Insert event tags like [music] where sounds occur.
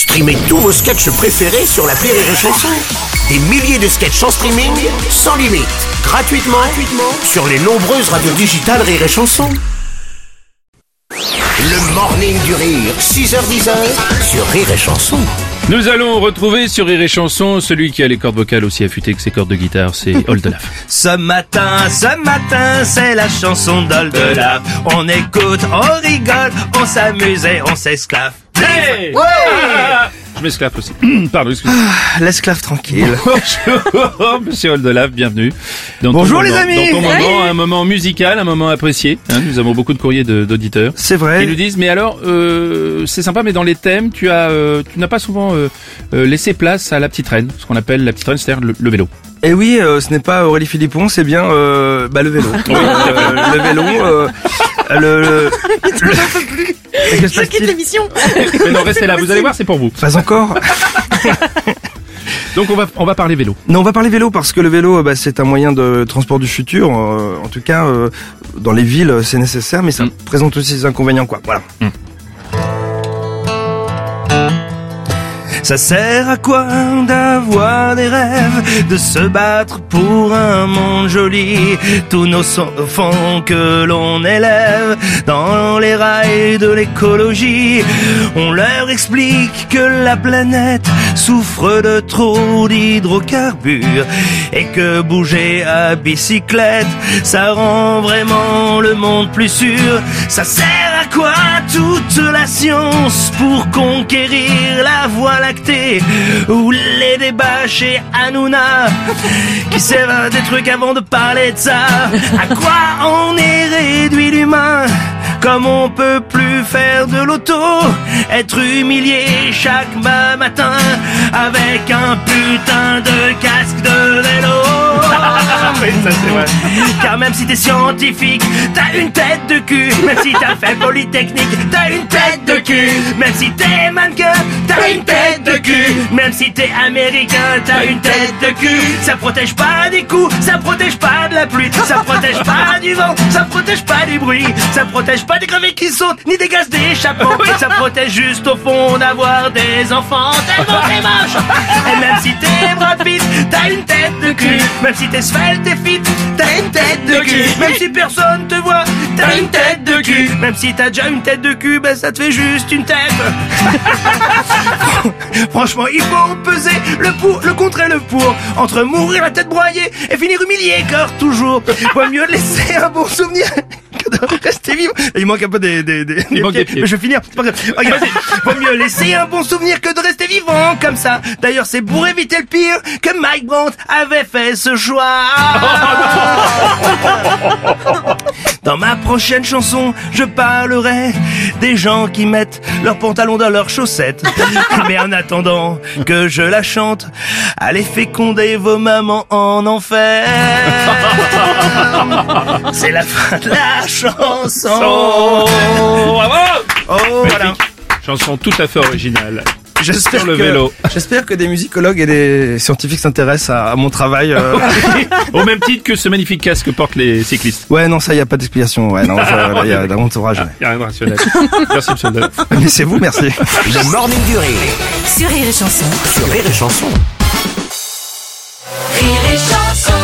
Streamez tous vos sketchs préférés sur la Rire et Chanson. Des milliers de sketchs en streaming, sans limite, gratuitement, gratuitement sur les nombreuses radios digitales Rire et Chanson. Le morning du rire, 6h10 sur Rire et Chanson. Nous allons retrouver sur Rire et Chanson celui qui a les cordes vocales aussi affûtées que ses cordes de guitare, c'est [laughs] Oldelaf. Ce matin, ce matin, c'est la chanson d'Oldelaf. On écoute, on rigole, on s'amuse et on s'esclave. Hey [laughs] Je m'esclave aussi. [clears throat] Pardon, excusez L'esclave tranquille. [laughs] Bonjour, monsieur Oldelaf, bienvenue. Dans Bonjour, les moment- amis. Dans ton moment, un moment musical, un moment apprécié. hein, nous avons beaucoup de courriers d'auditeurs. C'est Qui vrai. nous disent, mais alors, euh, c'est sympa, mais dans les thèmes, tu as, euh, tu n'as pas souvent euh, euh, laissé place à la petite reine, ce qu'on appelle la petite reine, c'est-à-dire le, le vélo. Et oui, euh, ce n'est pas Aurélie Philippon, c'est bien euh, bah, le vélo. [laughs] Euh, le vélo, euh, le... le... Que se passe-t-il l'émission. [laughs] mais non, restez là, vous allez voir, c'est pour vous. Pas encore. [laughs] Donc on va, on va parler vélo. Non, on va parler vélo parce que le vélo, euh, bah, c'est un moyen de transport du futur. euh, en tout cas, euh, dans les villes, c'est nécessaire, mais ça Mm. présente aussi ses inconvénients, quoi. Voilà. Ça sert à quoi d'avoir des rêves, de se battre pour un monde joli? Tous nos enfants que l'on élève dans les rails de l'écologie, on leur explique que la planète souffre de trop d'hydrocarbures et que bouger à bicyclette, ça rend vraiment le monde plus sûr. Ça sert quoi toute la science pour conquérir la voie lactée ou les débats chez Hanouna qui servent des trucs avant de parler de ça? À quoi on est réduit l'humain comme on peut plus faire de l'auto, être humilié chaque ma- matin avec un putain de casque. Car même si t'es scientifique, t'as une tête de cul. Même si t'as fait polytechnique, t'as une tête de cul. Même si t'es mannequin, t'as une tête de cul. Même si t'es américain, t'as une tête de cul. Ça protège pas des coups, ça protège pas de la pluie, ça protège pas du vent, ça protège pas du bruit, ça protège pas des crevettes qui sautent, ni des gaz d'échappement. Ça protège juste au fond d'avoir des enfants tellement t'es moche. Et même si t'es Brad Pitt, tête de cul. Même si t'es svelte et fit, t'as une tête de cul. Même si personne te voit, t'as une tête de cul. Même si t'as déjà une tête de cul, ben ça te fait juste une tête. [laughs] Franchement, il faut peser le pour, le contre et le pour. Entre mourir la tête broyée et finir humilié, car toujours. Vaut mieux laisser un bon souvenir rester vivre. Il manque un peu des, des, des, Il manque des pieds. Mais je vais finir. pas Vaut mieux laisser un bon souvenir que de rester vivant comme ça. D'ailleurs, c'est pour éviter le pire que Mike Brandt avait fait ce choix. [laughs] Dans ma prochaine chanson, je parlerai des gens qui mettent leurs pantalons dans leurs chaussettes. [laughs] Mais en attendant que je la chante, allez féconder vos mamans en enfer. [laughs] C'est la fin de la chanson. bravo Oh, voilà. Chanson tout à fait originale. [laughs] J'espère le que- vélo. J'espère que des musicologues et des scientifiques s'intéressent à, à mon travail. euh. [laughs] Au même titre que ce magnifique casque que portent les cyclistes. ouais, non, ça, y a pas d'explication. Ouais, non, ça, y a [laughs] d'un entourage. ouais. Il n'y a rien de rationnel. Merci, monsieur Oldelaf. Mais c'est vous, merci. Le morning du rire Sur Rire et Chanson. sur Rire et Chanson. Rire et Chanson.